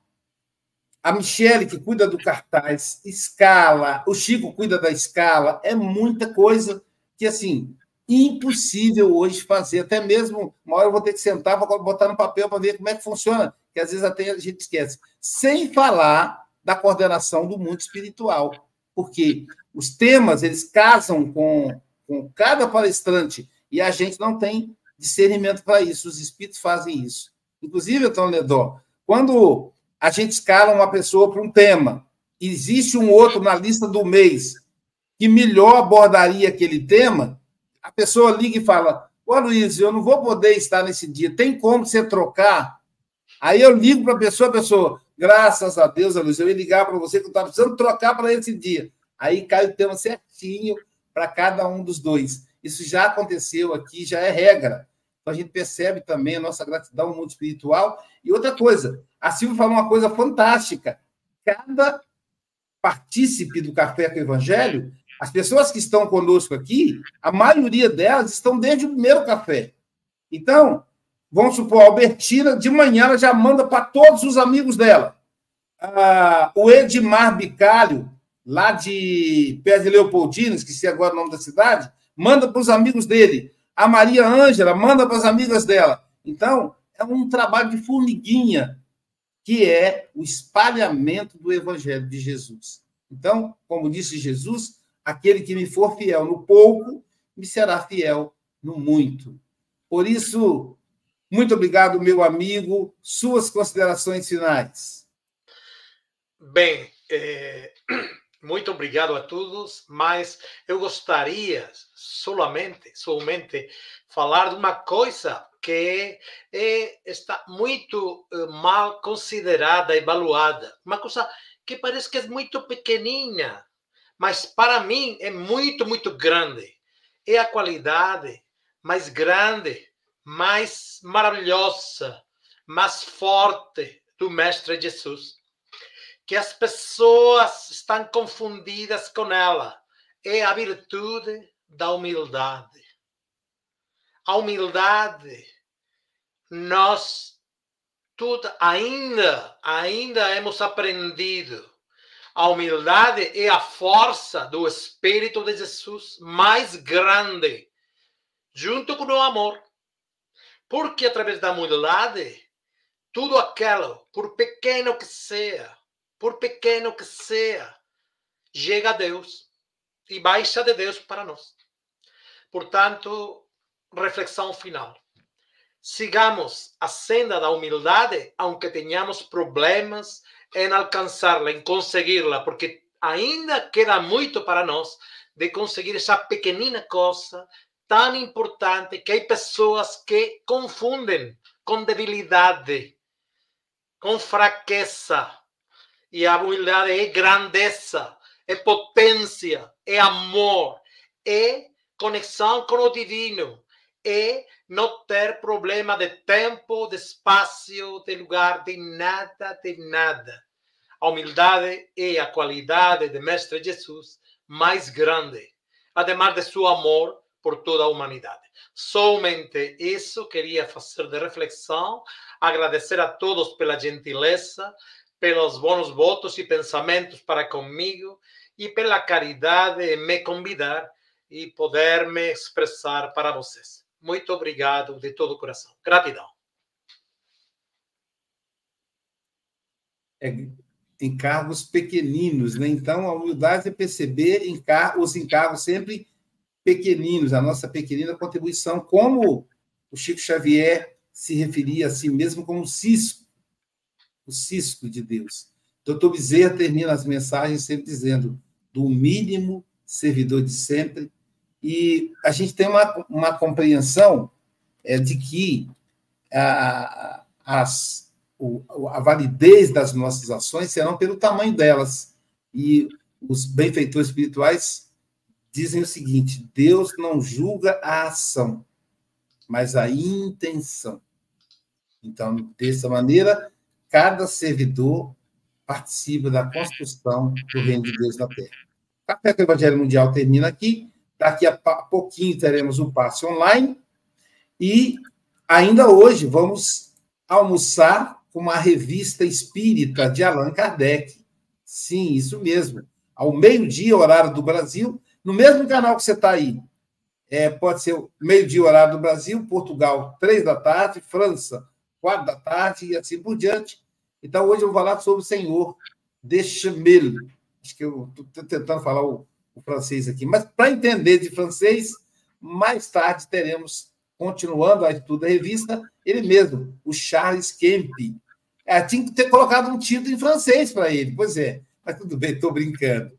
a Michele, que cuida do cartaz, escala, o Chico cuida da escala, é muita coisa que, assim, impossível hoje fazer. Até mesmo, uma hora eu vou ter que sentar para botar no papel para ver como é que funciona, que às vezes até a gente esquece. Sem falar da coordenação do mundo espiritual, porque os temas, eles casam com, com cada palestrante e a gente não tem discernimento para isso, os espíritos fazem isso. Inclusive, Antônio Ledó, quando a gente escala uma pessoa para um tema. Existe um outro na lista do mês que melhor abordaria aquele tema, a pessoa liga e fala: Ô Luiz, eu não vou poder estar nesse dia, tem como você trocar? Aí eu ligo para a pessoa, a pessoa, graças a Deus, Luiz, eu ia ligar para você que eu estava precisando trocar para esse dia. Aí cai o tema certinho para cada um dos dois. Isso já aconteceu aqui, já é regra. Então a gente percebe também a nossa gratidão ao mundo espiritual. E outra coisa, a Silvia falou uma coisa fantástica. Cada partícipe do Café com o Evangelho, as pessoas que estão conosco aqui, a maioria delas estão desde o primeiro café. Então, vamos supor, a Albertina, de manhã, ela já manda para todos os amigos dela. Ah, o Edmar Bicalho, lá de Pé de Leopoldina, esqueci agora o nome da cidade, manda para os amigos dele. A Maria Ângela manda para as amigas dela. Então, é um trabalho de formiguinha que é o espalhamento do Evangelho de Jesus. Então, como disse Jesus, aquele que me for fiel no pouco, me será fiel no muito. Por isso, muito obrigado, meu amigo. Suas considerações finais. Bem, é, muito obrigado a todos, mas eu gostaria solamente, somente falar de uma coisa que é, está muito eh, mal considerada, evaluada. Uma coisa que parece que é muito pequenininha, mas para mim é muito, muito grande. É a qualidade mais grande, mais maravilhosa, mais forte do Mestre Jesus. Que as pessoas estão confundidas com ela. É a virtude da humildade. A humildade nós tudo ainda ainda hemos aprendido a humildade é a força do Espírito de Jesus mais grande, junto com o amor. Porque através da humildade, tudo aquilo, por pequeno que seja, por pequeno que seja, chega a Deus e baixa de Deus para nós. Portanto, reflexão final sigamos a senda da humildade, aunque tenhamos problemas em alcançá-la, em consegui-la, porque ainda queda muito para nós de conseguir essa pequenina coisa tão importante que há pessoas que confundem com debilidade, com fraqueza. E a humildade é grandeza, é potência, é amor, é conexão com o divino e não ter problema de tempo, de espaço, de lugar, de nada, de nada. A humildade e a qualidade de Mestre Jesus mais grande, ademais de seu amor por toda a humanidade. Somente isso queria fazer de reflexão, agradecer a todos pela gentileza, pelos bons votos e pensamentos para comigo e pela caridade em me convidar e poder me expressar para vocês. Muito obrigado de todo o coração. Gratidão. É, encargos pequeninos, né? Então, a humildade é perceber encar os encargos sempre pequeninos, a nossa pequenina contribuição, como o Chico Xavier se referia a si mesmo como cisco, o cisco de Deus. Doutor Bezerra termina as mensagens sempre dizendo do mínimo servidor de sempre, e a gente tem uma, uma compreensão é, de que a, as, o, a validez das nossas ações serão pelo tamanho delas. E os benfeitores espirituais dizem o seguinte: Deus não julga a ação, mas a intenção. Então, dessa maneira, cada servidor participa da construção do reino de Deus na Terra. Café com o Evangelho Mundial termina aqui. Daqui a pouquinho teremos um passe online. E ainda hoje vamos almoçar com uma revista espírita de Allan Kardec. Sim, isso mesmo. Ao meio-dia, horário do Brasil, no mesmo canal que você está aí. É, pode ser meio-dia, horário do Brasil, Portugal, três da tarde, França, quatro da tarde e assim por diante. Então, hoje eu vou falar sobre o Senhor de Chamel. Acho que eu estou tentando falar o, o francês aqui. Mas, para entender de francês, mais tarde teremos, continuando a estudo da revista, ele mesmo, o Charles Kemp. É, tinha que ter colocado um título em francês para ele. Pois é, mas tudo bem, estou brincando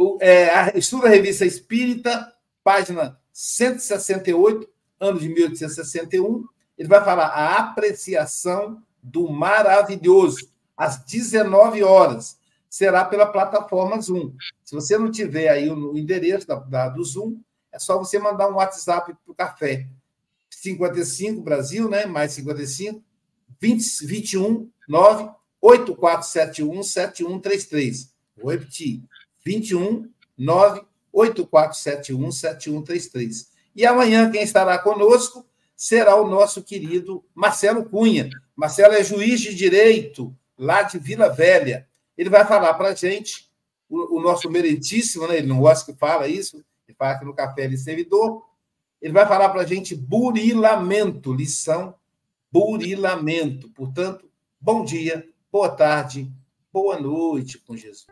o, é, a, estuda a revista Espírita, página 168, ano de 1861. Ele vai falar a apreciação do maravilhoso, às 19 horas. Será pela plataforma Zoom. Se você não tiver aí o, endereço da, da, do Zoom, é só você mandar um WhatsApp para o café. 55 Brasil, né? Mais 55, 20, 21 9 8471 7133. Vou repetir. 21 98471 7133. E amanhã quem estará conosco será o nosso querido Marcelo Cunha. Marcelo é juiz de direito lá de Vila Velha. Ele vai falar para a gente, o, o, nosso meritíssimo, né? ele não gosta que fala isso, ele fala que no café ele é servidor. Ele vai falar para a gente burilamento, lição burilamento. Portanto, bom dia, boa tarde, boa noite com Jesus.